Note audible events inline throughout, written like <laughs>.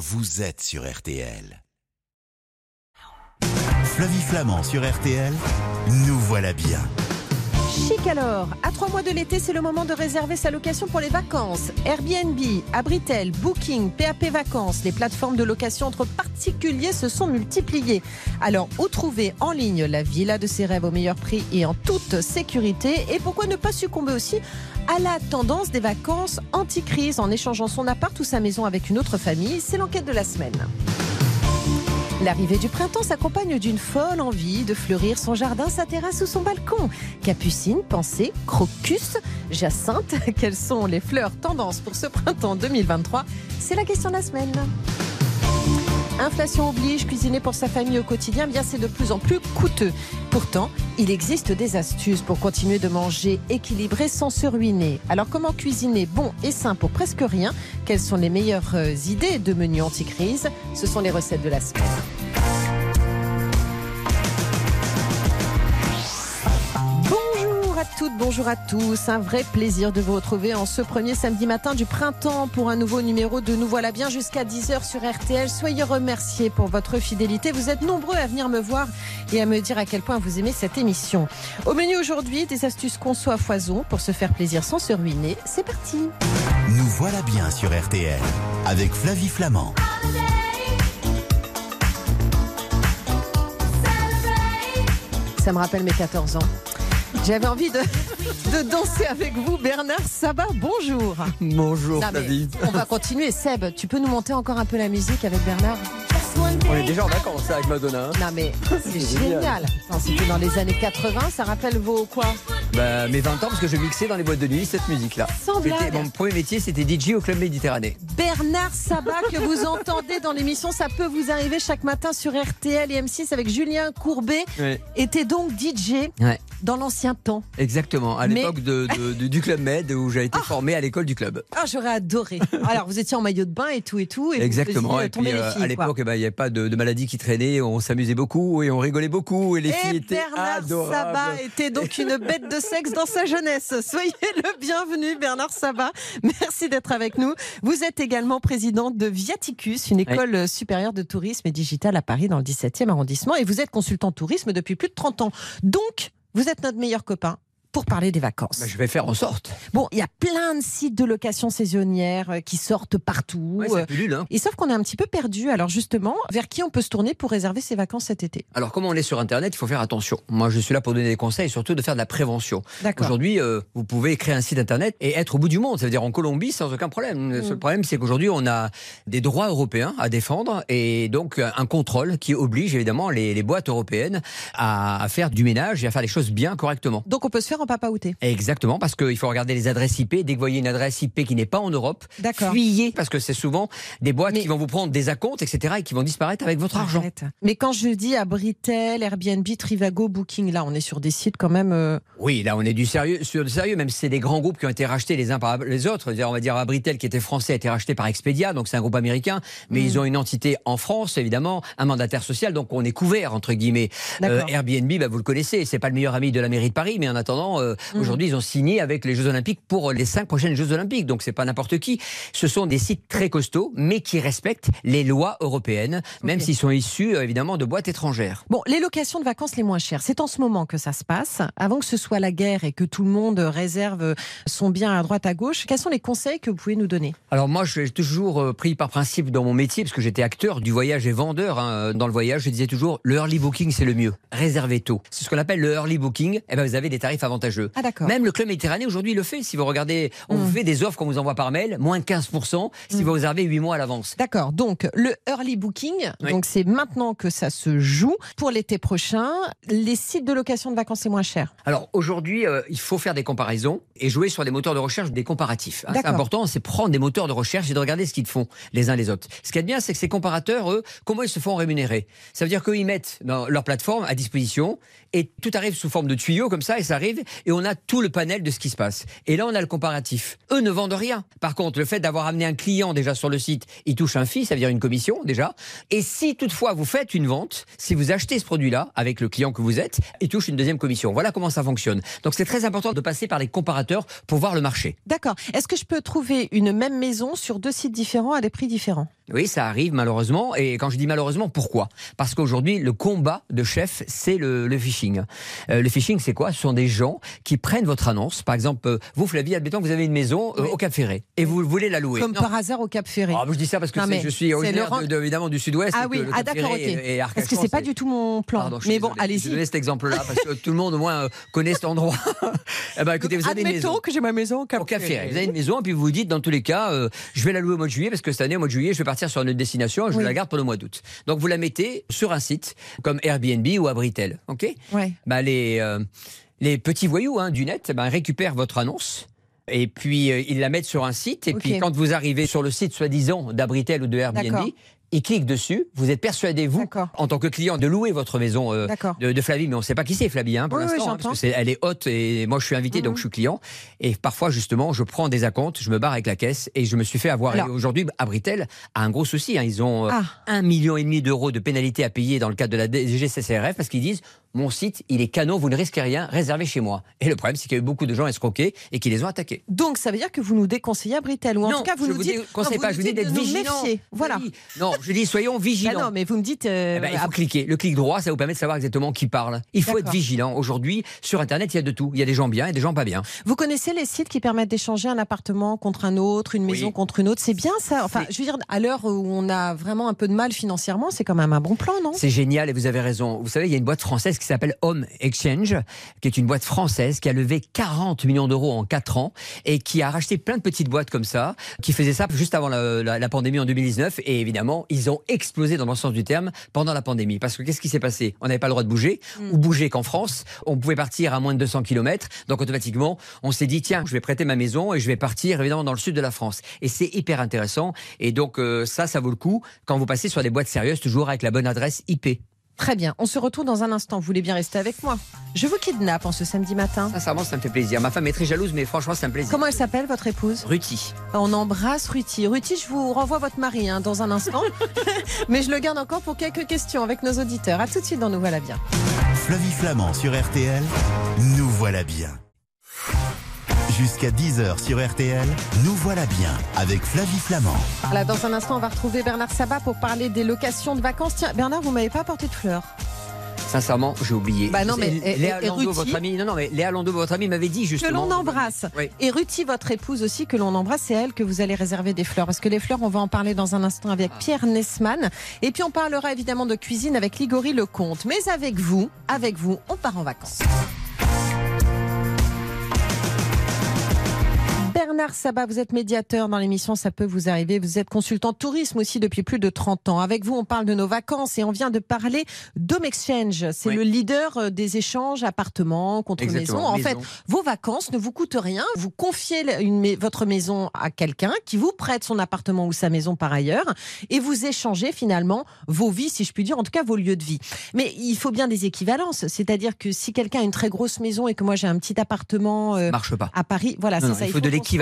vous êtes sur RTL. Flavie Flamand sur RTL, nous voilà bien. Chic alors, à trois mois de l'été, c'est le moment de réserver sa location pour les vacances. Airbnb, Abritel, Booking, PAP Vacances, les plateformes de location entre particuliers se sont multipliées. Alors, où trouver en ligne la villa de ses rêves au meilleur prix et en toute sécurité? Et pourquoi ne pas succomber aussi à la tendance des vacances anti-crise en échangeant son appart ou sa maison avec une autre famille C'est l'enquête de la semaine. L'arrivée du printemps s'accompagne d'une folle envie de fleurir son jardin, sa terrasse ou son balcon. Capucine, pensée, crocus, jacinthe, <laughs> quelles sont les fleurs tendances pour ce printemps 2023 C'est la question de la semaine. Inflation oblige, cuisiner pour sa famille au quotidien, bien c'est de plus en plus coûteux. Pourtant, il existe des astuces pour continuer de manger équilibré sans se ruiner. Alors comment cuisiner bon et sain pour presque rien? Quelles sont les meilleures euh, idées de menus anti-crise? Ce sont les recettes de la semaine. Toutes, bonjour à tous. Un vrai plaisir de vous retrouver en ce premier samedi matin du printemps pour un nouveau numéro de Nous voilà bien jusqu'à 10h sur RTL. Soyez remerciés pour votre fidélité. Vous êtes nombreux à venir me voir et à me dire à quel point vous aimez cette émission. Au menu aujourd'hui, des astuces conçues à foison pour se faire plaisir sans se ruiner. C'est parti. Nous voilà bien sur RTL avec Flavie Flamand. Ça me rappelle mes 14 ans. J'avais envie de, <laughs> de danser avec vous, Bernard Sabat. Bonjour. Bonjour Flavie. on va continuer. Seb, tu peux nous monter encore un peu la musique avec Bernard? On est déjà en vacances avec Madonna. hein. Non mais <laughs> c'est génial. C'était dans les années 80, ça rappelle vos quoi? Bah, mes 20 ans parce que je mixais dans les boîtes de nuit cette musique-là. Mon premier métier c'était DJ au Club Méditerranée. Bernard Sabat que vous <laughs> entendez dans l'émission, ça peut vous arriver chaque matin sur RTL et M6 avec Julien Courbet. Était donc DJ Ouais. Dans l'ancien temps. Exactement, à Mais- l'époque de, de- de- du Club Med où j'ai été formé à l'école du club. Ah, j'aurais adoré. Alors, vous étiez en maillot de bain et tout et tout. Et Exactement. faisiez Et puis euh, filles, à l'époque, eh ben, il n'y avait pas de, maladie qui traînait, on s'amusait beaucoup et on rigolait beaucoup et les Et filles étaient Bernard adorables. Sabat était donc une <laughs> bête de sexe dans sa jeunesse. Soyez le bienvenu, Bernard Sabat. Merci d'être avec nous. Vous êtes également présidente de Viaticus, une école supérieure de tourisme et digital à Paris dans le 17e arrondissement. Et vous êtes consultant tourisme depuis plus de 30 ans. Donc, vous êtes notre meilleur copain pour parler des vacances. Bah, je vais faire en sorte. Bon, il y a plein de sites de location saisonnière euh, qui sortent partout. Ouais, Euh, ça pullule, hein. Et sauf qu'on est un petit peu perdu. Alors justement, vers qui on peut se tourner pour réserver ses vacances cet été? Alors, comme on est sur Internet, il faut faire attention. Moi, je suis là pour donner des conseils et surtout de faire de la prévention. Aujourd'hui, euh, vous pouvez créer un site internet et être au bout du monde. Ça veut dire en Colombie sans aucun problème. Le seul problème, c'est qu'aujourd'hui, on a des droits européens à défendre et donc euh, un contrôle qui oblige évidemment les, les boîtes européennes à, à faire du ménage et à faire les choses bien correctement. Donc on peut se faire en papaouté. Exactement, parce qu'il faut regarder les adresses IP. Dès que vous voyez une adresse IP qui n'est pas en Europe, fuyez, parce que c'est souvent des boîtes Mais- qui vont vous prendre des acomptes, etc., et qui vont disparaître avec votre argent. Mais quand je dis Abritel, Airbnb, Trivago, Booking, là on est sur des sites quand même. euh, Oui, là on est du sérieux, sur du sérieux, même si c'est des grands groupes qui ont été rachetés les uns par les autres. On va dire Abritel qui était français a été racheté par Expedia, donc c'est un groupe américain, mais Mm. ils ont une entité en France évidemment, un mandataire social, donc on est couvert entre guillemets. D'accord. Airbnb, bah, vous le connaissez, c'est pas le meilleur ami de la mairie de Paris, mais en attendant, euh, Mm. aujourd'hui ils ont signé avec les Jeux Olympiques pour les cinq prochaines Jeux Olympiques, donc c'est pas n'importe qui. Ce sont des sites très costauds, mais qui respectent les lois européennes, même Ok. s'ils sont issus euh, évidemment de boîtes étrangères. Bon, les locations de vacances les moins chères, c'est en ce moment que ça se passe. Avant que ce soit la guerre et que tout le monde réserve son bien à droite à gauche, quels sont les conseils que vous pouvez nous donner? Alors moi, j'ai toujours euh, pris par principe dans mon métier, parce que j'étais acteur du voyage et vendeur hein, dans le voyage, je disais toujours, le early booking, c'est le mieux. Réservez tôt. C'est ce qu'on appelle le early booking. Et ben, vous avez des tarifs avantageux. Ah. Même le Club Méditerranée aujourd'hui le fait. Si vous regardez, on vous fait des offres qu'on vous envoie par mail, moins de 15% si Mm. vous réservez 8 mois à l'avance. D'accord, donc le early booking, Oui. donc c'est maintenant que ça se joue. Pour l'été prochain, les sites de location de vacances les moins chers. Alors aujourd'hui, euh, il faut faire des comparaisons et jouer sur des moteurs de recherche, des comparatifs. hein. C'est important, c'est prendre des moteurs de recherche et de regarder ce qu'ils font les uns les autres. Ce qui est bien, c'est que ces comparateurs, eux, comment ils se font rémunérer? Ça veut dire qu'ils mettent dans leur plateforme à disposition et tout arrive sous forme de tuyaux comme ça et ça arrive et on a tout le panel de ce qui se passe. Et là, on a le comparatif. Eux ne vendent rien. Par contre, le fait d'avoir amené un client déjà sur le site, il touche un fee, ça veut dire une commission déjà. Et si toutefois vous faites une vente, si vous achetez ce produit-là avec le client que vous êtes, il touche une deuxième commission. Voilà comment ça fonctionne. Donc c'est très important de passer par les comparateurs pour voir le marché. D'accord. Est-ce que je peux trouver une même maison sur deux sites différents à des prix différents? Oui, ça arrive malheureusement. Et quand je dis malheureusement, pourquoi? Parce qu'aujourd'hui, le combat de chef, c'est le, le phishing. Euh, le phishing, c'est quoi? Ce sont des gens qui prennent votre annonce. Par exemple, euh, vous, Flavie, admettons que vous avez une maison euh, Oui. au Cap Ferré et vous voulez la louer. Comme Non. par hasard au Cap Ferré. Ah, je dis ça parce que je suis originaire le de- de- évidemment du sud-ouest. ah oui, ah d'accord, ok. et- et Parce que c'est pas du tout mon plan. Pardon, mais bon, désolé. Je allez-y. donnais cet exemple-là parce que tout le monde au moins connaît cet endroit. <laughs> eh ben, écoutez, vous avez une Admettons maison. que j'ai ma maison au Cap Ferré. Vous avez une maison et puis vous vous dites dans tous les cas, je vais la louer au mois de juillet parce que cette année au mois de juillet je vais partir sur une destination je Oui. la garde pour le mois d'août. Donc vous la mettez sur un site comme Airbnb ou Abritel, ok? Ouais. bah, les, euh, les petits voyous hein, du net bah, récupèrent votre annonce. Et puis euh, ils la mettent sur un site. Et puis quand vous arrivez sur le site soi-disant d'Abritel ou de Airbnb, Ils cliquent dessus. Vous êtes persuadé vous, en tant que client, de louer votre maison euh, de, de Flavie, mais on ne sait pas qui c'est Flavie hein, pour Oui, oui, l'instant, hein, parce que c'est- elle est haute et moi je suis invité donc Mhm. je suis client. Et parfois justement je prends des acomptes, je me barre avec la caisse et je me suis fait avoir. Aujourd'hui Abritel a un gros souci. hein. Ils ont euh, Ah. un million et demi d'euros de pénalité à payer dans le cadre de la DGCCRF parce qu'ils disent mon site il est canon, vous ne risquez rien, réservé chez moi. Et le problème c'est qu'il y a eu beaucoup de gens escroqués et qui les ont attaqués. Donc ça veut dire que vous nous déconseillez Abritel ou en non, tout cas vous je nous vous dites conseille non, pas, vous je vous dis d'être de nous vigilant. méfier. Voilà. Oui. Non, je dis soyons Bah vigilants. non, mais vous me dites. euh, Eh ben, il faut cliquer. Le clic droit, ça vous permet de savoir exactement qui parle. Il faut être vigilant. Aujourd'hui, sur Internet, il y a de tout. Il y a des gens bien et des gens pas bien. Vous connaissez les sites qui permettent d'échanger un appartement contre un autre, une Oui. maison contre une autre? C'est bien ça. Enfin, je veux dire, à l'heure où on a vraiment un peu de mal financièrement, c'est quand même un bon plan, non? C'est génial et vous avez raison. Vous savez, il y a une boîte française qui s'appelle Home Exchange, qui est une boîte française qui a levé 40 millions d'euros en 4 ans et qui a racheté plein de petites boîtes comme ça, qui faisaient ça juste avant la, la- la pandémie en 2019. Et évidemment, ils ont explosé dans le sens du terme pendant la pandémie. Parce que qu'est-ce qui s'est passé? On n'avait pas le droit de bouger, Mm. ou bouger qu'en France. On pouvait partir à moins de 200 km. Donc automatiquement, on s'est dit, tiens, je vais prêter ma maison et je vais partir évidemment dans le sud de la France. Et c'est hyper intéressant. Et donc euh, ça, ça vaut le coup quand vous passez sur des boîtes sérieuses, toujours avec la bonne adresse IP. Très bien. On se retrouve dans un instant. Vous voulez bien rester avec moi? Je vous kidnappe en ce samedi matin. Sincèrement, ça me fait plaisir. Ma femme est très jalouse, mais franchement, c'est un plaisir. Comment elle s'appelle, votre épouse? Ruti. On embrasse Ruti. Ruti, je vous renvoie votre mari hein, dans un instant. <laughs> Mais je le garde encore pour quelques questions avec nos auditeurs. À tout de suite dans Nous Voilà Bien. Flavie Flamand sur RTL, nous voilà bien. Jusqu'à 10h sur RTL, nous voilà bien avec Flavie Flamand. Voilà, dans un instant, on va retrouver Bernard Sabat pour parler des locations de vacances. Tiens, Bernard, vous m'avez pas apporté de fleurs. Sincèrement, j'ai oublié. Bah non, mais- Léa Landau, votre amie, non, non, mais Léa Landau, votre amie, m'avait dit Que justement. l'on embrasse. Oui. Et Ruti, votre épouse aussi, que l'on embrasse, c'est elle que vous allez réserver des fleurs. Parce que les fleurs, on va en parler dans un instant avec Pierre Nesman. Et puis on parlera évidemment de cuisine avec Ligori Lecomte. Mais avec vous, avec vous, on part en vacances. Bernard Sabat, vous êtes médiateur dans l'émission Ça peut vous arriver. Vous êtes consultant tourisme aussi depuis plus de 30 ans. Avec vous, on parle de nos vacances et on vient de parler d'Home Exchange. C'est Oui. le leader euh, des échanges appartements contre maison. En maison. fait, vos vacances ne vous coûtent rien. Vous confiez une votre maison à quelqu'un qui vous prête son appartement ou sa maison par ailleurs et vous échangez finalement vos vies, si je puis dire, en tout cas vos lieux de vie. Mais il faut bien des équivalences. C'est-à-dire que si quelqu'un a une très grosse maison et que moi j'ai un petit appartement euh, marche pas. à Paris, voilà, c'est ça. il faut de qu'on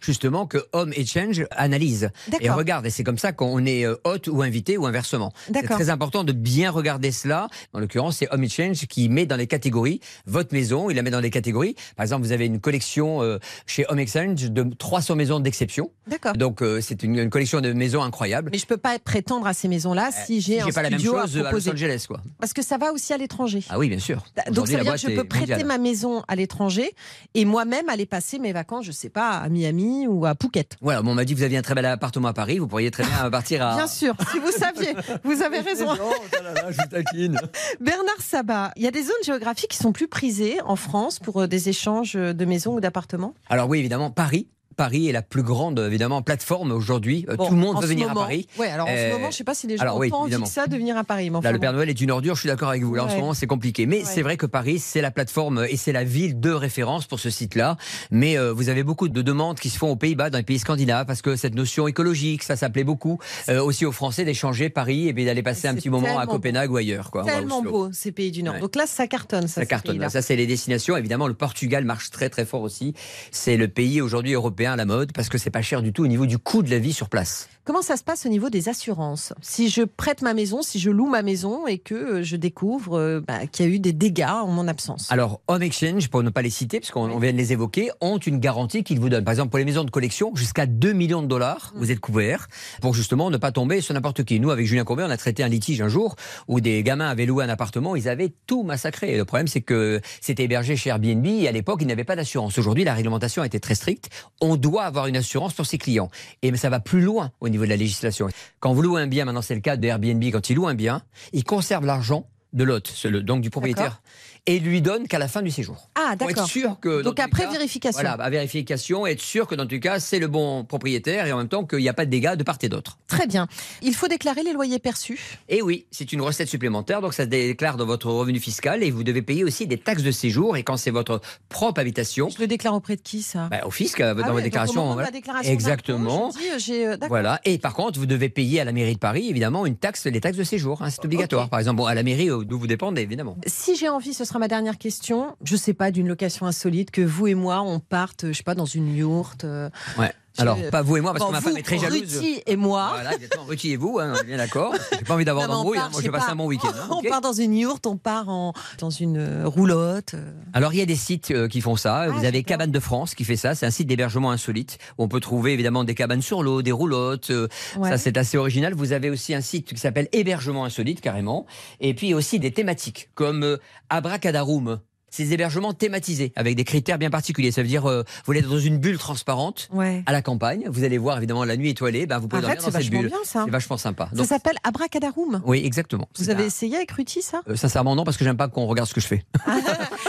justement, que Home Exchange analyse. Et regarde, et c'est comme ça qu'on est euh, hôte ou invité ou inversement. C'est très important de bien regarder cela. En l'occurrence, c'est Home Exchange qui met dans les catégories votre maison, il la met dans les catégories. Par exemple, vous avez une collection euh, chez Home Exchange de 300 maisons d'exception. D'accord. Donc, euh, c'est une, une collection de maisons incroyables. Mais je peux pas prétendre à ces maisons-là si j'ai un pas la même studio chose à à Los. Angeles, quoi. Parce que ça va aussi à l'étranger. Ah oui, bien sûr. Donc Aujourd'hui, ça veut dire que je peux prêter mondiale. ma maison à l'étranger et moi-même aller passer mes vacances, je sais pas, à Miami ou à Phuket. Voilà, bon, on m'a dit que vous aviez un très bel appartement à Paris, vous pourriez très bien partir à. Bien sûr, si vous saviez, vous avez <laughs> raison. je vous taquine. Bernard Sabat, il y a des zones géographiques qui sont plus prisées en France pour euh, des échanges de maisons ou d'appartements? Alors oui, évidemment, Paris. Paris est la plus grande évidemment plateforme aujourd'hui. Euh, Bon, Tout le monde veut venir moment- à Paris. Ouais, alors en ce Euh, moment, je sais pas si les gens alors ont oui, que ça de venir à Paris. mais enfin Là, le. Père Noël est une ordure, je suis d'accord avec vous. Là, en ce moment, c'est compliqué. Mais Ouais. c'est vrai que Paris, c'est la plateforme et c'est la ville de référence pour ce site-là. Mais euh, vous avez beaucoup de demandes qui se font aux Pays-Bas, dans les pays scandinaves, parce que cette notion écologique, ça s'appelait beaucoup euh, aussi aux Français d'échanger Paris et d'aller passer un petit moment à Copenhague ou ailleurs. Quoi, Tellement beau ces pays du Nord. Donc là, ça cartonne. Ça, Ça cartonne. Ça, c'est les destinations. Évidemment, le Portugal marche très très fort aussi. C'est le pays aujourd'hui européen à la mode parce que c'est pas cher du tout au niveau du coût de la vie sur place. Comment ça se passe au niveau des assurances? Si je prête ma maison, si je loue ma maison et que euh, je découvre euh, bah, qu'il y a eu des dégâts en mon absence? Alors, Home Exchange, pour ne pas les citer, puisqu'on vient de les évoquer, ont une garantie qu'ils vous donnent. Par exemple, pour les maisons de collection, jusqu'à 2 millions de dollars, Mm. vous êtes couvert pour justement ne pas tomber sur n'importe qui. Nous, avec Julien Courbet, on a traité un litige un jour où des gamins avaient loué un appartement, ils avaient tout massacré. Et le problème, c'est que c'était hébergé chez Airbnb et à l'époque, ils n'avaient pas d'assurance. Aujourd'hui, la réglementation a été très stricte. On doit avoir une assurance pour ses clients. Et ça va plus loin au de la législation. Quand vous louez un bien, maintenant c'est le cas de Airbnb, quand il loue un bien, il conserve l'argent de l'hôte, donc du propriétaire, et lui donne qu'à la fin du séjour. Ah, d'accord. sûr que. Donc après cas, vérification. Voilà, à vérification, être sûr que dans les cas, c'est le bon propriétaire et en même temps qu'il n'y a pas de dégâts de part et d'autre. Très bien. Il faut déclarer les loyers perçus? Et oui, c'est une recette supplémentaire, donc ça se déclare dans votre revenu fiscal et vous devez payer aussi des taxes de séjour. Et quand c'est votre propre habitation, Je le déclare auprès de qui ça? Bah, au fisc, euh, Ah dans ouais, votre donc déclaration. voilà. Exactement. dis, euh, euh. Voilà. Et par contre, vous devez payer à la mairie de Paris, évidemment, une taxe, les taxes de séjour. hein, c'est obligatoire. Par exemple, bon, à la mairie d'où vous dépendez, évidemment. Si j'ai envie, ce sera ma dernière question. Je sais pas d'une location insolite que vous et moi on parte, je sais pas, dans une yourte. euh, Ouais. Alors, pas vous et moi, parce bon, que ma vous, femme est très jalouse. Ruti et moi. Voilà, exactement. Ruti et vous, hein, on est bien d'accord. J'ai pas envie d'avoir d'embrouille. hein. Moi, je vais passer un bon week-end. <laughs> hein, On part dans une yourte, on part en, dans une euh, roulotte. euh. Alors il y a des sites euh, qui font ça. Vous avez Ah. Cabane de France qui fait ça. C'est un site d'hébergement insolite où on peut trouver évidemment des cabanes sur l'eau, des roulottes. euh, Ouais. Ça c'est assez original. Vous avez aussi un site qui s'appelle Hébergement insolite carrément. Et puis aussi des thématiques comme euh, Abracadarum. Ces hébergements thématisés avec des critères bien particuliers. Ça veut dire euh, vous êtes dans une bulle transparente Ouais. à la campagne. Vous allez voir évidemment la nuit étoilée. Ben, vous pouvez Arrête, dormir dans cette bulle. bien ça. C'est vachement sympa. Ça s'appelle Abracadarum. oui, exactement. Vous avez un- essayé avec Ruti ça? Euh, sincèrement non parce que j'aime pas qu'on regarde ce que je fais. <laughs>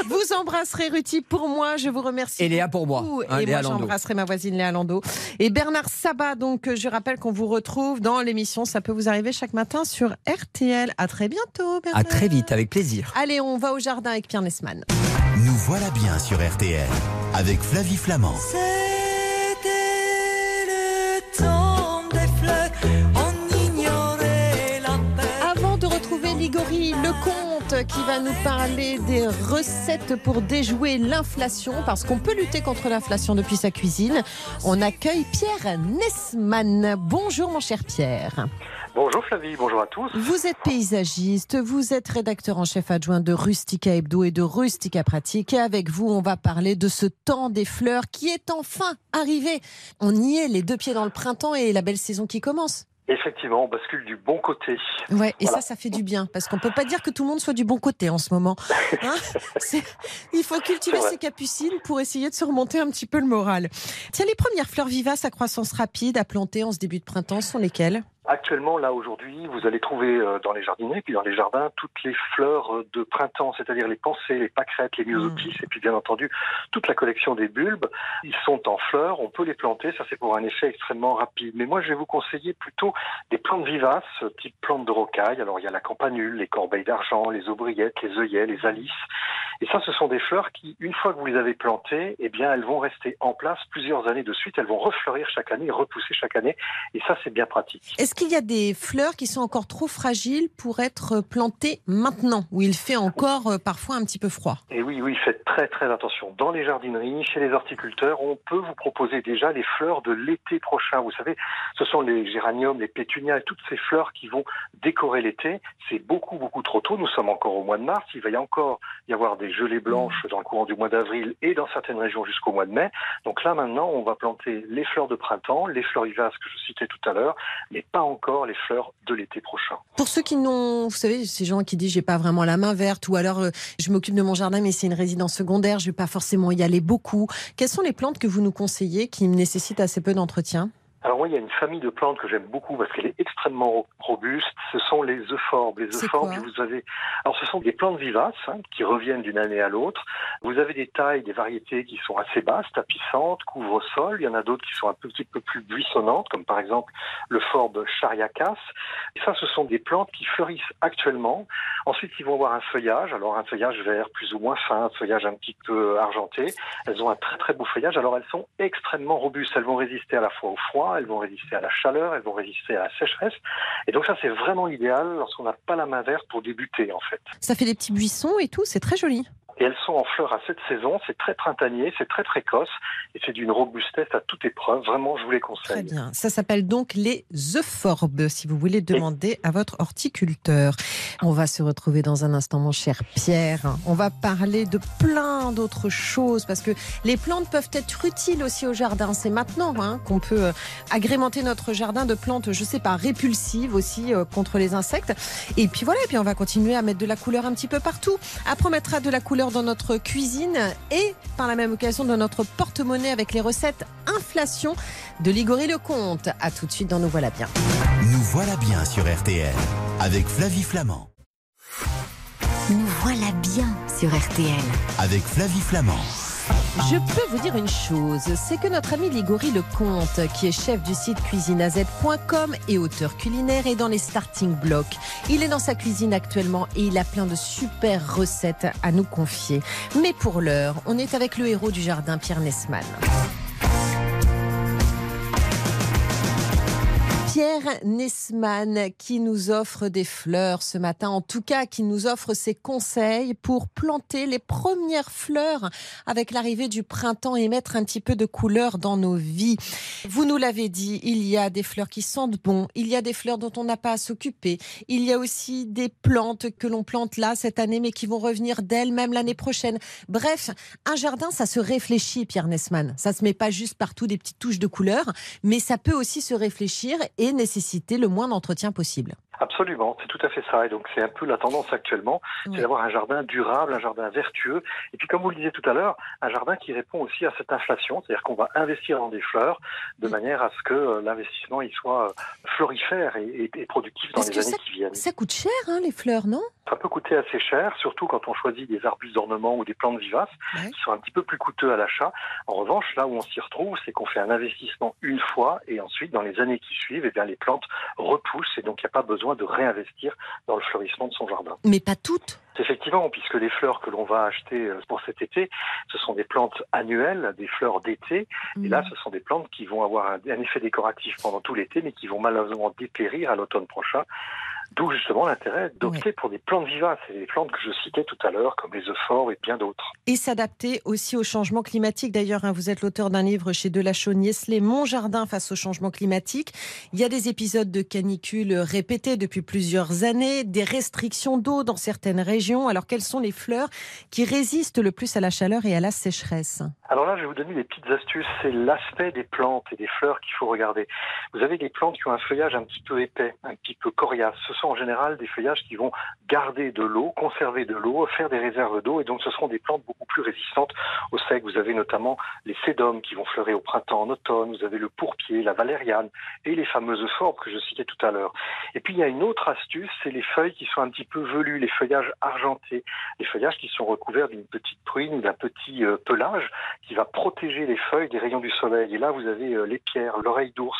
Vous embrasserez Ruti pour moi, je vous remercie. Et Léa pour moi. hein, et Léa moi j'embrasserai ma voisine Léa Lando. Et Bernard Sabat, donc euh, je rappelle qu'on vous retrouve dans l'émission Ça peut vous arriver chaque matin sur RTL. À très bientôt Bernard. À très vite, avec plaisir. Allez, on va au jardin avec Pierre Nesman. Nous voilà bien sur RTL avec Flavie Flamand. C'était le temps des fleurs, on ignorait la paix. Avant de retrouver Ligori Lecomte qui va nous parler des recettes pour déjouer l'inflation, parce qu'on peut lutter contre l'inflation depuis sa cuisine, on accueille Pierre Nesman. Bonjour mon cher Pierre. Bonjour Flavie, bonjour à tous. Vous êtes paysagiste, vous êtes rédacteur en chef adjoint de Rustica Hebdo et de Rustica Pratique. Et avec vous, on va parler de ce temps des fleurs qui est enfin arrivé. On y est, les deux pieds dans le printemps et la belle saison qui commence. Effectivement, on bascule du bon côté. Ouais, et Voilà. ça, ça fait du bien, parce qu'on peut pas dire que tout le monde soit du bon côté en ce moment. <laughs> Hein Il faut cultiver ses capucines pour essayer de se remonter un petit peu le moral. Tiens, les premières fleurs vivaces à croissance rapide à planter en ce début de printemps sont lesquelles? Actuellement, là, aujourd'hui, vous allez trouver euh, dans les jardiniers, puis dans les jardins, toutes les fleurs euh, de printemps, c'est-à-dire les pensées, les pâquerettes, les myosotis, et puis bien entendu, toute la collection des bulbes. Ils sont en fleurs, on peut les planter, ça c'est pour un effet extrêmement rapide. Mais moi, je vais vous conseiller plutôt des plantes vivaces, type plantes de rocaille. Alors, il y a la campanule, les corbeilles d'argent, les aubriettes, les œillets, les alices. Et ça, ce sont des fleurs qui, une fois que vous les avez plantées, eh bien, elles vont rester en place plusieurs années de suite. Elles vont refleurir chaque année, repousser chaque année. Et ça, c'est bien pratique. Est-ce qu'il y a des fleurs qui sont encore trop fragiles pour être plantées maintenant, où il fait encore euh, parfois un petit peu froid? Et oui, oui, faites très très attention. Dans les jardineries, chez les horticulteurs, on peut vous proposer déjà les fleurs de l'été prochain. Vous savez, ce sont les géraniums, les pétunias et toutes ces fleurs qui vont décorer l'été. C'est beaucoup beaucoup trop tôt. Nous sommes encore au mois de mars. Il va y encore y avoir des gelées blanches dans le courant du mois d'avril et dans certaines régions jusqu'au mois de mai. Donc là maintenant, on va planter les fleurs de printemps, les fleurs vivaces que je citais tout à l'heure, mais pas encore les fleurs de l'été prochain. Pour ceux qui n'ont, vous savez, ces gens qui disent j'ai pas vraiment la main verte, ou alors euh, je m'occupe de mon jardin mais c'est une résidence secondaire, je vais pas forcément y aller beaucoup. Quelles sont les plantes que vous nous conseillez qui nécessitent assez peu d'entretien? Alors moi, il y a une famille de plantes que j'aime beaucoup parce qu'elle est extrêmement ro- robuste. Ce sont les euphorbes. Les euphorbes, vous avez. Alors, ce sont des plantes vivaces hein, qui reviennent d'une année à l'autre. Vous avez des tailles, des variétés qui sont assez basses, tapissantes, couvre-sol. Il y en a d'autres qui sont un petit peu plus buissonnantes, comme par exemple le forbe chariacas. Et ça, ce sont des plantes qui fleurissent actuellement. Ensuite, ils vont avoir un feuillage. Alors, un feuillage vert plus ou moins fin, un feuillage un petit peu argenté. Elles ont un très très beau feuillage. Alors, elles sont extrêmement robustes. Elles vont résister à la fois au froid, elles vont résister à la chaleur, elles vont résister à la sécheresse. Et donc ça, c'est vraiment l'idéal lorsqu'on n'a pas la main verte pour débuter, en fait. Ça fait des petits buissons et tout, c'est très joli. Et elles sont en fleurs à cette saison. C'est très printanier, c'est très précoce et c'est d'une robustesse à toute épreuve. Vraiment, je vous les conseille. Très bien. Ça s'appelle donc les euphorbes, si vous voulez demander à votre horticulteur. On va se retrouver dans un instant, mon cher Pierre. On va parler de plein d'autres choses parce que les plantes peuvent être utiles aussi au jardin. C'est maintenant hein, qu'on peut euh, agrémenter notre jardin de plantes, je sais pas, répulsives aussi euh, contre les insectes. Et puis voilà, et puis on va continuer à mettre de la couleur un petit peu partout. Après, on mettra de la couleur dans notre cuisine et par la même occasion dans notre porte-monnaie avec les recettes inflation de Ligory Lecomte. À tout de suite dans Nous voilà bien. Nous voilà bien sur RTL avec Flavie Flamand. Nous voilà bien sur RTL. Avec Flavie Flamand. Je peux vous dire une chose, c'est que notre ami Ligory Lecomte, qui est chef du site cuisineaz.com et auteur culinaire, est dans les starting blocks. Il est dans sa cuisine actuellement et il a plein de super recettes à nous confier. Mais pour l'heure, on est avec le héros du jardin, Pierre Nesman. Pierre Nesman qui nous offre des fleurs ce matin, en tout cas qui nous offre ses conseils pour planter les premières fleurs avec l'arrivée du printemps et mettre un petit peu de couleur dans nos vies. Vous nous l'avez dit, il y a des fleurs qui sentent bon, il y a des fleurs dont on n'a pas à s'occuper, il y a aussi des plantes que l'on plante là cette année mais qui vont revenir d'elles-mêmes l'année prochaine. Bref, un jardin ça se réfléchit Pierre Nesman, ça se met pas juste partout des petites touches de couleur, mais ça peut aussi se réfléchir nécessiter le moins d'entretien possible. Absolument, c'est tout à fait ça. Et donc c'est un peu la tendance actuellement, c'est d'avoir un jardin durable, un jardin vertueux. Et puis comme vous le disiez tout à l'heure, un jardin qui répond aussi à cette inflation, c'est-à-dire qu'on va investir dans des fleurs de Mm. manière à ce que euh, l'investissement il soit euh, florifère et, et- et productif dans les années ça- qui viennent. Ça coûte cher, hein, les fleurs, non? Ça peut coûter assez cher, surtout quand on choisit des arbustes d'ornement ou des plantes vivaces qui sont un petit peu plus coûteux à l'achat. En revanche, là où on s'y retrouve, c'est qu'on fait un investissement une fois et ensuite, dans les années qui suivent, eh bien, les plantes repoussent et donc il n'y a pas besoin de réinvestir dans le fleurissement de son jardin. Mais pas toutes. Effectivement, puisque les fleurs que l'on va acheter euh, pour cet été, ce sont des plantes annuelles, des fleurs d'été. Et là, ce sont des plantes qui vont avoir un, un effet décoratif pendant tout l'été, mais qui vont malheureusement dépérir à l'automne prochain. D'où justement l'intérêt d'opter pour des plantes vivaces, et des plantes que je citais tout à l'heure, comme les euphorbes et bien d'autres. Et s'adapter aussi au changement climatique. D'ailleurs, hein, vous êtes l'auteur d'un livre chez Delachaux-Niestlé, Mon jardin face au changement climatique. Il y a des épisodes de canicule répétés depuis plusieurs années, des restrictions d'eau dans certaines régions. Alors, quelles sont les fleurs qui résistent le plus à la chaleur et à la sécheresse? Alors là, je vais vous donner des petites astuces. C'est l'aspect des plantes et des fleurs qu'il faut regarder. Vous avez des plantes qui ont un feuillage un petit peu épais, un petit peu coriace. Ce sont en général des feuillages qui vont garder de l'eau, conserver de l'eau, faire des réserves d'eau. Et donc, ce seront des plantes beaucoup plus résistantes au sec. Vous avez notamment les sédums qui vont fleurir au printemps, en automne. Vous avez le pourpier, la valériane et les fameuses euphorbes que je citais tout à l'heure. Et puis, il y a une autre astuce, c'est les feuilles qui sont un petit peu velues, les feuillages argentés, les feuillages qui sont recouverts d'une petite pruine ou d'un petit euh, pelage qui va protéger les feuilles des rayons du soleil. Et là, vous avez euh, les pierres, l'oreille d'ours,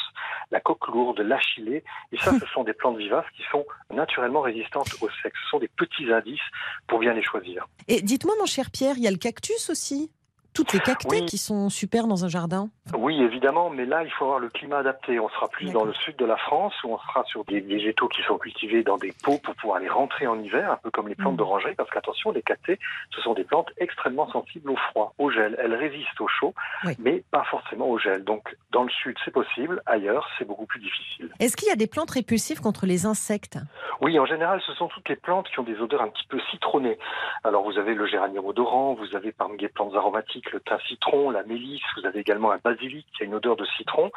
la coque lourde, l'achillée. Et ça, <laughs> ce sont des plantes vivaces qui sont naturellement résistantes au sec. Ce sont des petits indices pour bien les choisir. Et dites-moi, mon cher Pierre, il y a le cactus aussi? Toutes les cactées Oui. qui sont super dans un jardin. Oui, évidemment, mais là, il faut avoir le climat adapté. On sera plus dans le sud de la France, où on sera sur des végétaux qui sont cultivés dans des pots pour pouvoir les rentrer en hiver, un peu comme les plantes Mm. d'oranger, parce qu'attention, les cactées, ce sont des plantes extrêmement sensibles au froid, au gel. Elles résistent au chaud, Oui. mais pas forcément au gel. Donc, dans le sud, c'est possible. Ailleurs, c'est beaucoup plus difficile. Est-ce qu'il y a des plantes répulsives contre les insectes? Oui, en général, ce sont toutes les plantes qui ont des odeurs un petit peu citronnées. Alors, vous avez le géranium odorant, vous avez parmi les plantes aromatiques le thym citron, la mélisse, vous avez également un basilic qui a une odeur de citron.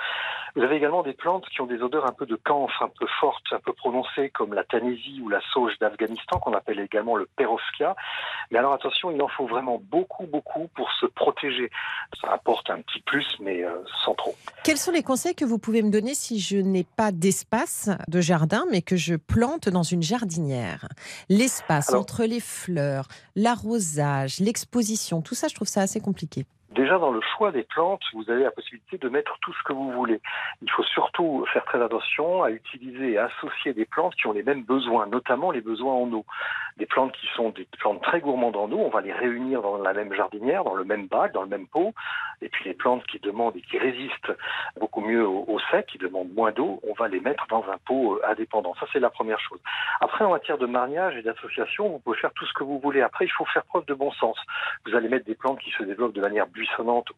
Vous avez également des plantes qui ont des odeurs un peu de camphre, un peu fortes, un peu prononcées, comme la tanésie ou la sauge d'Afghanistan, qu'on appelle également le perovskia. Mais alors, attention, il en faut vraiment beaucoup, beaucoup pour se protéger. Ça apporte un petit plus, mais euh, sans trop. Quels sont les conseils que vous pouvez me donner si je n'ai pas d'espace de jardin, mais que je plante dans une jardinière? L'espace Alors- entre les fleurs, l'arrosage, l'exposition, tout ça, je trouve ça assez compliqué. compliqué. Déjà, dans le choix des plantes, vous avez la possibilité de mettre tout ce que vous voulez. Il faut surtout faire très attention à utiliser et associer des plantes qui ont les mêmes besoins, notamment les besoins en eau. Des plantes qui sont des plantes très gourmandes en eau, on va les réunir dans la même jardinière, dans le même bac, dans le même pot. Et puis les plantes qui demandent et qui résistent beaucoup mieux au, sec, qui demandent moins d'eau, on va les mettre dans un pot euh, indépendant. Ça, c'est la première chose. Après, en matière de mariage et d'association, vous pouvez faire tout ce que vous voulez. Après, il faut faire preuve de bon sens. Vous allez mettre des plantes qui se développent de manière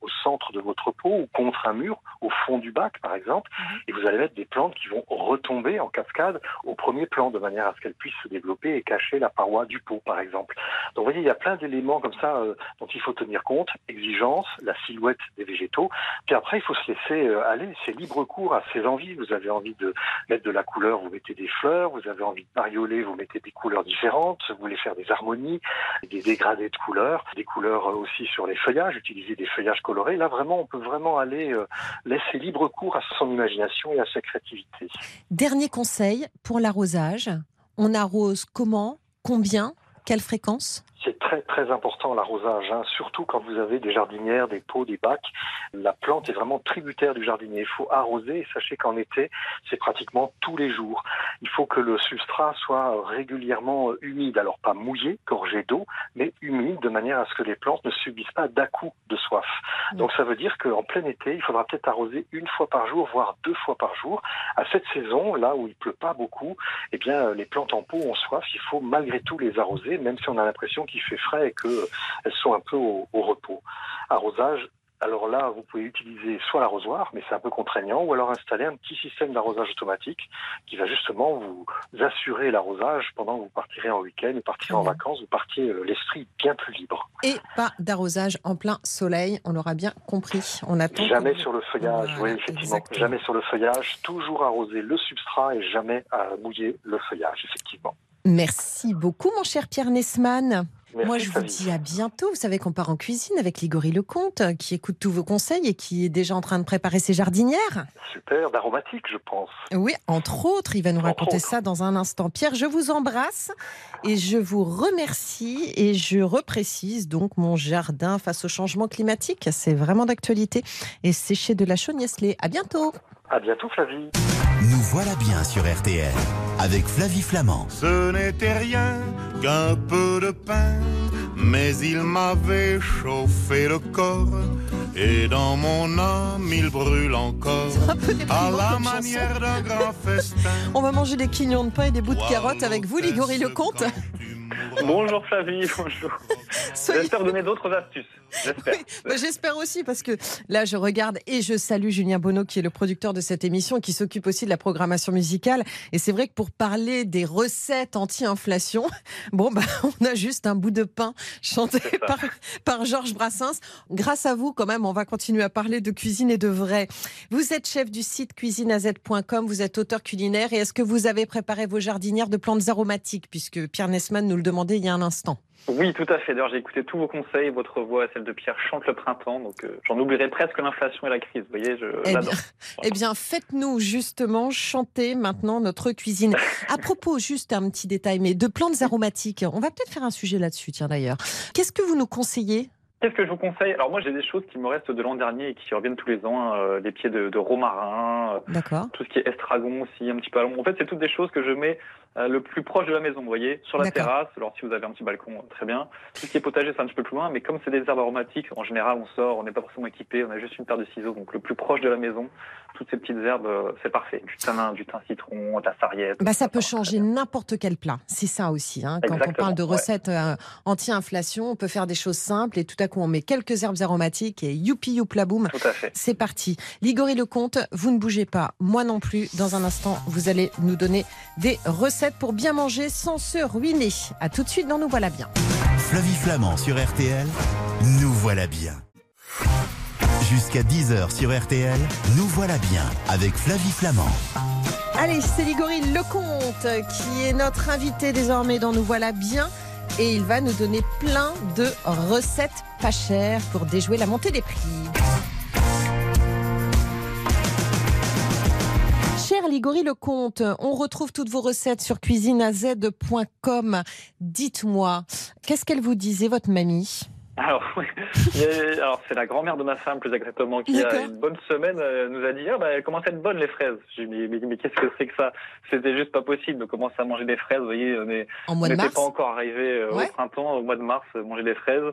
au centre de votre pot ou contre un mur, au fond du bac, par exemple. Et vous allez mettre des plantes qui vont retomber en cascade au premier plan, de manière à ce qu'elles puissent se développer et cacher la paroi du pot, par exemple. Donc, vous voyez, il y a plein d'éléments comme ça euh, dont il faut tenir compte. Exigence, la silhouette des végétaux. Puis après, il faut se laisser euh, aller. C'est libre cours à ses envies. Vous avez envie de mettre de la couleur, vous mettez des fleurs. Vous avez envie de marioler, vous mettez des couleurs différentes. Vous voulez faire des harmonies, des dégradés de couleurs, des couleurs euh, aussi sur les feuillages, utiliser des feuillages colorés. Là, vraiment, on peut vraiment aller euh, laisser libre cours à son imagination et à sa créativité. Dernier conseil pour l'arrosage. On arrose comment? Combien? Quelle fréquence? C'est très très important l'arrosage, hein, surtout quand vous avez des jardinières, des pots, des bacs. La plante est vraiment tributaire du jardinier. Il faut arroser et sachez qu'en été, c'est pratiquement tous les jours. Il faut que le substrat soit régulièrement humide, alors pas mouillé, gorgé d'eau, mais humide de manière à ce que les plantes ne subissent pas d'à-coup de soif. Donc ça veut dire qu'en plein été, il faudra peut-être arroser une fois par jour, voire deux fois par jour. À cette saison, là où il pleut pas beaucoup, eh bien les plantes en pot ont soif. Il faut malgré tout les arroser, même si on a l'impression qu'il fait frais et qu'elles sont un peu au, au repos. Arrosage alors là, vous pouvez utiliser soit l'arrosoir, mais c'est un peu contraignant, ou alors installer un petit système d'arrosage automatique qui va justement vous assurer l'arrosage pendant que vous partirez en week-end, vous partirez en vacances, vous partiez euh, l'esprit bien plus libre. Et pas d'arrosage en plein soleil, on l'aura bien compris. On attend. Jamais que sur le feuillage, Voilà, oui, effectivement. exactement. Jamais sur le feuillage, toujours arroser le substrat et jamais à mouiller le feuillage, effectivement. Merci beaucoup, mon cher Pierre Nesman. Merci, Moi, je vous dis à bientôt. Vous savez qu'on part en cuisine avec Ligory Lecomte, qui écoute tous vos conseils et qui est déjà en train de préparer ses jardinières. Super, d'aromatique, je pense. Oui, entre autres, il va nous Entre raconter autres. ça dans un instant. Pierre, je vous embrasse et je vous remercie et je reprécise donc mon jardin face au changement climatique. C'est vraiment d'actualité et c'est chez de la Chaugne-Esselé. À bientôt. À bientôt, Flavie. Nous voilà bien sur RTL avec Flavie Flamand. Ce n'était rien qu'un peu de pain, mais il m'avait chauffé le corps. Et dans mon âme, il brûle encore Un peu à la manière d'un grand festin. On va manger des quignons de pain et des bouts de carottes avec vous, Ligory Lecomte. Bonjour Flavie, bonjour. <laughs> Soyez- J'espère donner d'autres astuces. J'espère. Oui, bah, J'espère aussi parce que là je regarde et je salue Julien Bonneau qui est le producteur de cette émission et qui s'occupe aussi de la programmation musicale et c'est vrai que pour parler des recettes anti-inflation, <laughs> bon bah on a juste un bout de pain chanté par Georges Brassens. Grâce à vous quand même, on va continuer à parler de cuisine et de vrai. Vous êtes chef du site cuisineaz.com, vous êtes auteur culinaire. Et est-ce que vous avez préparé vos jardinières de plantes aromatiques? Puisque Pierre Nesman nous le demandait il y a un instant Oui, tout à fait. D'ailleurs, j'ai écouté tous vos conseils. Votre voix, celle de Pierre, chante le printemps. Donc, euh, j'en oublierai presque l'inflation et la crise. Vous voyez, je Eh l'adore. bien, eh bien, faites-nous justement chanter maintenant notre cuisine. À <laughs> propos, juste un petit détail, mais de plantes aromatiques, on va peut-être faire un sujet là-dessus, tiens d'ailleurs. Qu'est-ce que vous nous conseillez? Qu'est-ce que je vous conseille? Alors, moi, j'ai des choses qui me restent de l'an dernier et qui reviennent tous les ans. euh, des pieds de, de romarin, euh, D'accord. tout ce qui est estragon aussi, un petit peu l'ombre. En fait, c'est toutes des choses que je mets le plus proche de la maison, vous voyez, sur la terrasse. Alors, si vous avez un petit balcon, euh, très bien. Tout ce qui est potager, c'est un petit peu plus loin. Mais comme c'est des herbes aromatiques, en général, on sort, on n'est pas forcément équipé, on a juste une paire de ciseaux. Donc, le plus proche de la maison, toutes ces petites herbes, euh, c'est parfait. Du thym, du thym citron, de la sarriette. Bah, ça peut changer n'importe quel plat. C'est ça aussi. hein. Quand on parle de recettes euh, anti-inflation, on peut faire des choses simples et tout à coup on met quelques herbes aromatiques et youpi youpla boum. Tout à fait. C'est parti. Ligory Lecomte, vous ne bougez pas. Moi non plus. Dans un instant, vous allez nous donner des recettes pour bien manger sans se ruiner. À tout de suite dans Nous Voilà Bien. Flavie Flamand sur RTL. Nous voilà bien. Jusqu'à 10h sur RTL. Nous voilà bien avec Flavie Flamand. Allez, c'est Ligory Lecomte qui est notre invité désormais dans Nous Voilà Bien. Et il va nous donner plein de recettes pas chères pour déjouer la montée des prix. Cher Ligory Lecomte, on retrouve toutes vos recettes sur cuisineaz.com. Dites-moi, qu'est-ce qu'elle vous disait, votre mamie? Alors, oui. A- alors c'est la grand-mère de ma femme, plus exactement, qui a une bonne semaine, euh, nous a dit ah, bah, elles commencent à être bonnes les fraises. J'ai dit mais, qu'est-ce que c'est que ça? C'était juste pas possible de commencer à manger des fraises. Vous voyez, on n'était pas encore arrivé euh, Ouais. au printemps, au mois de mars, euh, manger des fraises.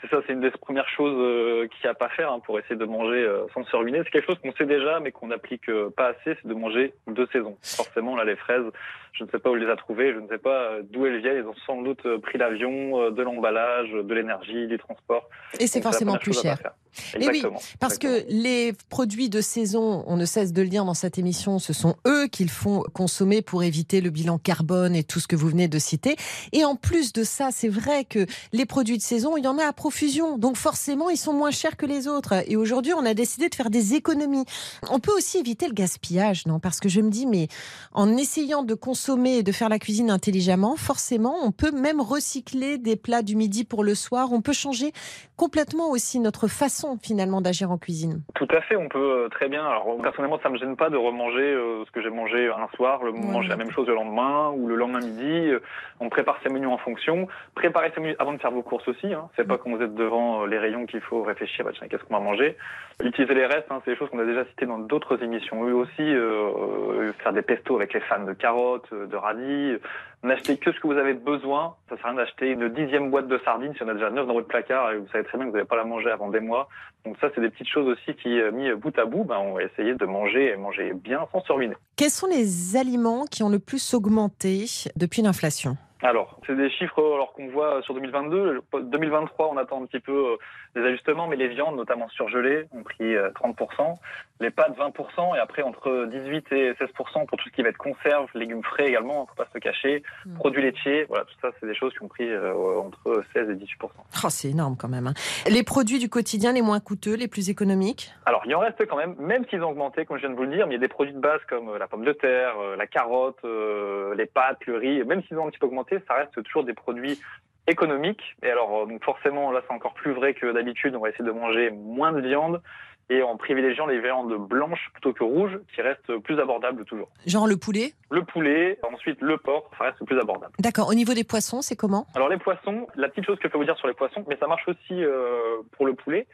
C'est ça, c'est une des premières choses euh, qu'il n'y a pas à faire hein, pour essayer de manger euh, sans se ruiner. C'est quelque chose qu'on sait déjà, mais qu'on n'applique euh, pas assez, c'est de manger deux saisons. Forcément, là, les fraises, je ne sais pas où les a trouvées, je ne sais pas d'où elles viennent. Ils ont sans doute pris l'avion, de l'emballage, de l'énergie, du transport. Et c'est forcément plus cher. Faire. Eh oui, Exactement. Parce que les produits de saison, on ne cesse de le dire dans cette émission, ce sont eux qu'ils font consommer pour éviter le bilan carbone et tout ce que vous venez de citer. Et en plus de ça, c'est vrai que les produits de saison, il y en a à profusion. Donc forcément, ils sont moins chers que les autres. Et aujourd'hui, on a décidé de faire des économies. On peut aussi éviter le gaspillage, non? Parce que je me dis, mais en essayant de consommer et de faire la cuisine intelligemment, forcément, on peut même recycler des plats du midi pour le soir. On peut changer complètement aussi notre façon finalement d'agir en cuisine. Tout à fait, on peut euh, très bien. Alors personnellement, ça me gêne pas de remanger euh, ce que j'ai mangé un soir, le, manger la même chose le lendemain ou le lendemain midi. Euh, On prépare ses menus en fonction. Préparez ses menus avant de faire vos courses aussi. Hein. C'est pas quand vous êtes devant les rayons qu'il faut réfléchir. Bah, tiens, qu'est-ce qu'on va manger? Utiliser les restes, hein, c'est des choses qu'on a déjà citées dans d'autres émissions. Eux aussi, euh, faire des pestos avec les fans de carottes, de radis. N'achetez que ce que vous avez besoin. Ça sert à rien d'acheter une dixième boîte de sardines si on a déjà neuf dans votre placard et vous savez très bien que vous n'allez pas la manger avant des mois. Donc ça, c'est des petites choses aussi qui, euh, mis bout à bout, ben, on va essayer de manger et manger bien sans se ruiner. Quels sont les aliments qui ont le plus augmenté depuis l'inflation? Alors, c'est des chiffres alors qu'on voit sur 2022. 2023, on attend un petit peu euh, des ajustements, mais les viandes, notamment surgelées, ont pris euh, 30%, les pâtes 20%, et après entre 18 et 16% pour tout ce qui va être conserve, légumes frais également, faut pas se cacher, Mm. produits laitiers, voilà, tout ça, c'est des choses qui ont pris euh, entre 16 et 18%. oh, C'est énorme quand même. hein. Les produits du quotidien les moins coûteux, les plus économiques? Alors, il en reste quand même, même s'ils ont augmenté, comme je viens de vous le dire, mais il y a des produits de base comme euh, la pomme de terre, euh, la carotte, euh, les pâtes, le riz, même s'ils ont un petit peu augmenté, ça reste toujours des produits économiques. Et alors, euh, donc forcément, là, c'est encore plus vrai que d'habitude, on va essayer de manger moins de viande et en privilégiant les viandes blanches plutôt que rouges, qui restent plus abordables toujours. Genre le poulet Le poulet, ensuite le porc, ça reste plus abordable. D'accord. Au niveau des poissons, c'est comment? Alors les poissons, la petite chose que je peux vous dire sur les poissons, mais ça marche aussi euh, pour le poulet,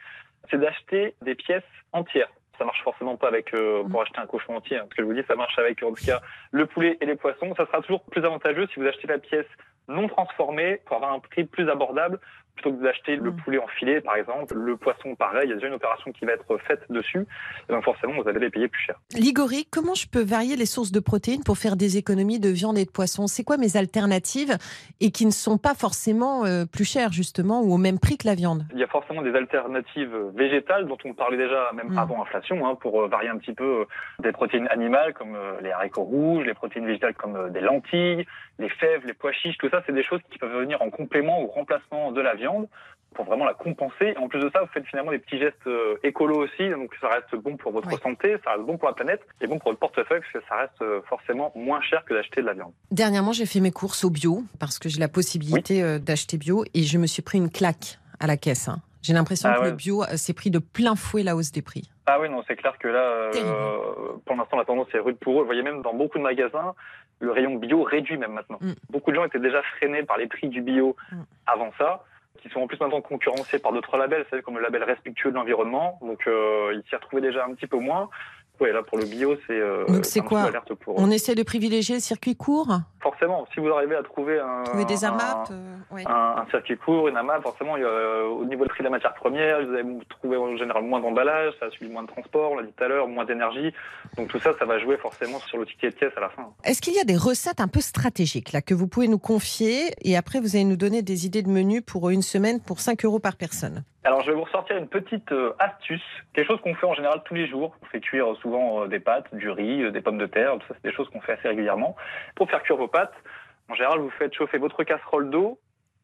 c'est d'acheter des pièces entières. Ça marche forcément pas avec euh, pour acheter un cochon entier. hein. Ce que je vous dis, ça marche avec en tout cas le poulet et les poissons. Ça sera toujours plus avantageux si vous achetez la pièce non transformée pour avoir un prix plus abordable plutôt que d'acheter le poulet en filet par exemple. Le poisson pareil, il y a déjà une opération qui va être faite dessus. Et donc forcément, vous allez les payer plus cher. Ligori, comment je peux varier les sources de protéines pour faire des économies de viande et de poisson? C'est quoi mes alternatives et qui ne sont pas forcément euh, plus chères justement ou au même prix que la viande? Il y a forcément des alternatives végétales dont on parlait déjà même Mm. avant inflation, hein, pour euh, varier un petit peu euh, des protéines animales comme euh, les haricots rouges, les protéines végétales comme euh, des lentilles, les fèves, les pois chiches, tout ça, c'est des choses qui peuvent venir en complément ou remplacement de la viande pour vraiment la compenser. En plus de ça, vous faites finalement des petits gestes euh, écolos aussi, donc ça reste bon pour votre Oui. santé, ça reste bon pour la planète et bon pour votre portefeuille parce que ça reste euh, forcément moins cher que d'acheter de la viande. Dernièrement, j'ai fait mes courses au bio parce que j'ai la possibilité euh, d'acheter bio et je me suis pris une claque à la caisse. hein. J'ai l'impression Ah que ouais. le bio euh, s'est pris de plein fouet la hausse des prix. Ah oui, non, c'est clair que là, pour l'instant, la tendance est rude pour eux. Vous voyez même dans beaucoup de magasins, le rayon bio réduit même maintenant. Mm. Beaucoup de gens étaient déjà freinés par les prix du bio Mm. avant ça, qui sont en plus maintenant concurrencés par d'autres labels, c'est comme le label respectueux de l'environnement. Donc euh, ils s'y retrouvaient déjà un petit peu moins. Ouais, là pour le bio, c'est euh, Donc, c'est quoi pour eux. On essaie de privilégier le circuit court, Forcément, si vous arrivez à trouver un, trouver des un- AMAP. euh, ouais. un, un circuit court, une AMAP, forcément, a, euh, au niveau du prix de la matière première, vous allez trouver en général moins d'emballage, ça suit moins de transport, on l'a dit tout à l'heure, moins d'énergie. Donc tout ça, ça va jouer forcément sur le ticket de caisse à la fin. Est-ce qu'il y a des recettes un peu stratégiques là que vous pouvez nous confier et après vous allez nous donner des idées de menus pour une semaine pour 5 euros par personne? Alors je vais vous ressortir une petite euh, astuce, quelque chose qu'on fait en général tous les jours. On fait cuire euh, souvent euh, des pâtes, du riz, des pommes de terre, tout ça c'est des choses qu'on fait assez régulièrement. Pour faire cuire vos pâtes, en général vous faites chauffer votre casserole d'eau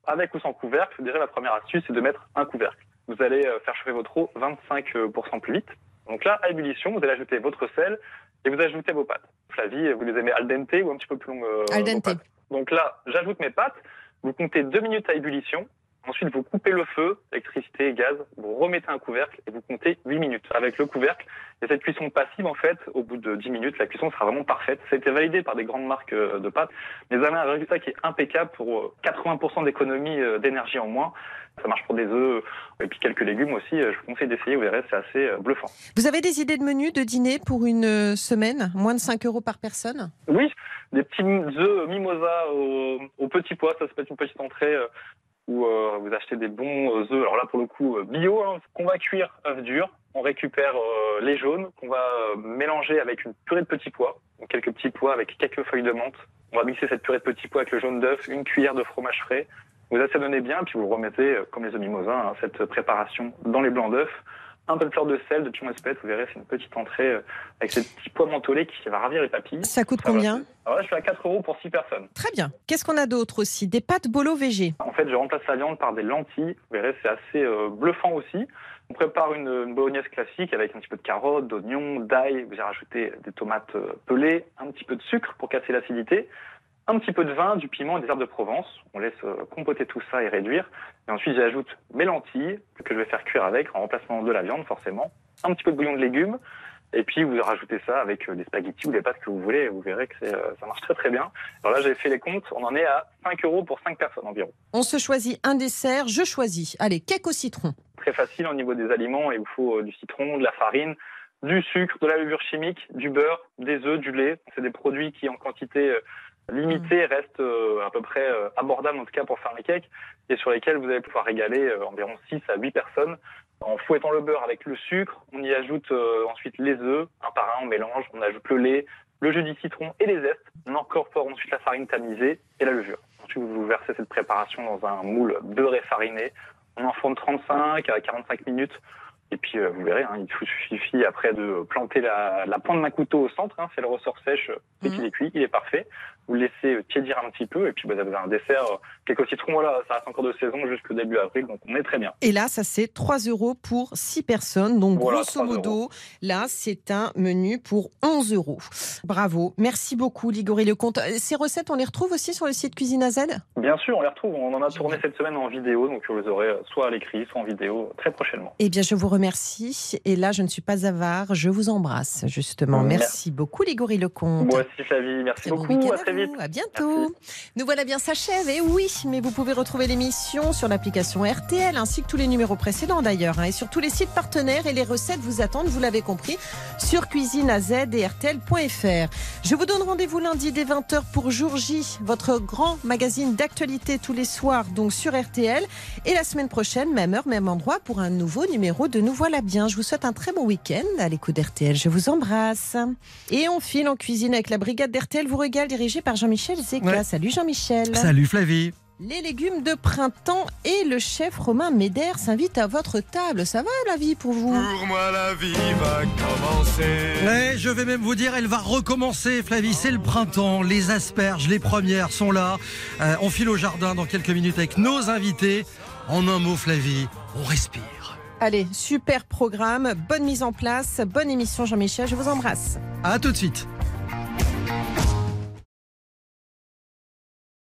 avec ou sans couvercle. Déjà la première astuce c'est de mettre un couvercle. Vous allez faire chauffer votre eau 25% plus vite. Donc là, à ébullition, vous allez ajouter votre sel et vous ajoutez vos pâtes. Flavie, vous les aimez al dente ou un petit peu plus longues Al dente. Donc là, j'ajoute mes pâtes. Vous comptez deux minutes à ébullition. Ensuite, vous coupez le feu, électricité et gaz, vous remettez un couvercle et vous comptez 8 minutes avec le couvercle. Et cette cuisson passive, en fait, au bout de 10 minutes, la cuisson sera vraiment parfaite. Ça a été validé par des grandes marques euh, de pâtes, mais vous avez un résultat qui est impeccable pour euh, 80% d'économie euh, d'énergie en moins. Ça marche pour des œufs et puis quelques légumes aussi. Euh, Je vous conseille d'essayer, vous verrez, c'est assez euh, bluffant. Vous avez des idées de menus de dîner pour une euh, semaine? Moins de 5 euros par personne? Oui, des petits œufs mimosa au, au petit pois, ça, ça peut être une petite entrée euh, où euh, vous achetez des bons euh, œufs. Alors là, pour le coup, euh, bio, hein, qu'on va cuire œufs durs. On récupère les jaunes qu'on va mélanger avec une purée de petits pois, donc quelques petits pois avec quelques feuilles de menthe. On va mixer cette purée de petits pois avec le jaune d'œuf, une cuillère de fromage frais. Vous assaisonnez bien, puis vous remettez, comme les œufs mimosa, hein, cette préparation dans les blancs d'œufs. Un peu de fleur de sel, de pion espèce, vous verrez, c'est une petite entrée euh, avec ces petits pois mentholés qui va ravir les papilles. Ça coûte Ça va. combien Alors là, je suis à 4 euros pour 6 personnes. Très bien. Qu'est-ce qu'on a d'autre aussi? Des pâtes bolo végé. En fait, je remplace la viande par des lentilles. Vous verrez, c'est assez euh, bluffant aussi. On prépare une, une bolognaise classique avec un petit peu de carottes, d'oignons, d'ail. Vous y rajoutez des tomates euh, pelées, un petit peu de sucre pour casser l'acidité, un petit peu de vin, du piment et des herbes de Provence. On laisse euh, compoter tout ça et réduire. Et ensuite, j'ajoute mes lentilles que je vais faire cuire avec en remplacement de la viande, forcément. Un petit peu de bouillon de légumes. Et puis, vous rajoutez ça avec euh, des spaghettis ou des pâtes que vous voulez. et Vous verrez que euh, ça marche très très bien. Alors là, j'ai fait les comptes. On en est à 5 euros pour 5 personnes environ. On se choisit un dessert, je choisis. Allez, cake au citron. très facile au niveau des aliments. Il vous faut du citron, de la farine, du sucre, de la levure chimique, du beurre, des œufs, du lait. C'est des produits qui, en quantité limitée, restent euh, à peu près euh, abordables, en tout cas pour faire les cakes, et sur lesquels vous allez pouvoir régaler euh, environ 6 à 8 personnes. En fouettant le beurre avec le sucre, on y ajoute ensuite les œufs, un par un, on mélange, on ajoute le lait, le jus du citron et les zestes. On incorpore ensuite la farine tamisée et la levure. Ensuite, vous versez cette préparation dans un moule beurré fariné. On enfourne 35 à 45 minutes. Et puis, euh, vous verrez, hein, il vous suffit après de planter la, la pointe d'un couteau au centre. Hein, c'est le ressort sèche dès qu'il est cuit, il est parfait. Vous laissez tiédir un petit peu. Et puis, bah, vous avez un dessert, euh, quelques citrons, voilà, ça reste encore de saison jusqu'au début avril. Donc, on est très bien. Et là, ça c'est 3 euros pour 6 personnes. Donc, Voilà, grosso 3 modo, là, c'est un menu pour 11 euros. Bravo. Merci beaucoup, Ligory Lecomte. Euh, Ces recettes, on les retrouve aussi sur le site Cuisine à Z? Bien sûr, on les retrouve. On en a tourné cette semaine en vidéo. Donc, vous les aurez euh, soit à l'écrit, soit en vidéo très prochainement. Eh bien, je vous remercie. Et là, je ne suis pas avare. Je vous embrasse, justement. Merci, Merci. beaucoup, Ligory Lecomte. Moi aussi, Flavie. Merci Très beaucoup. Très à vite. vous. À bientôt. Nous voilà bien s'achève. Et oui, mais vous pouvez retrouver l'émission sur l'application RTL ainsi que tous les numéros précédents d'ailleurs hein, et sur tous les sites partenaires et les recettes vous attendent, vous l'avez compris, sur cuisine à Z et RTL.fr. Je vous donne rendez-vous lundi dès 20h pour Jour J, votre grand magazine d'actualité tous les soirs donc sur RTL et la semaine prochaine, même heure, même endroit pour un nouveau numéro de Nous voilà bien. Je vous souhaite un très bon week-end à l'écoute d'RTL. Je vous embrasse. Et on file en cuisine avec la brigade d'RTL vous régale dirigée par Jean-Michel Zeka. Ouais. Salut Jean-Michel. Salut Flavie. Les légumes de printemps et le chef Romain Méder s'invite à votre table. Ça va la vie pour vous Pour moi la vie va commencer. Ouais, je vais même vous dire, elle va recommencer Flavie, c'est le printemps, les asperges, les premières sont là. Euh, on file au jardin dans quelques minutes avec nos invités. En un mot Flavie, on respire. Allez, super programme, bonne mise en place, bonne émission Jean-Michel, je vous embrasse. À tout de suite.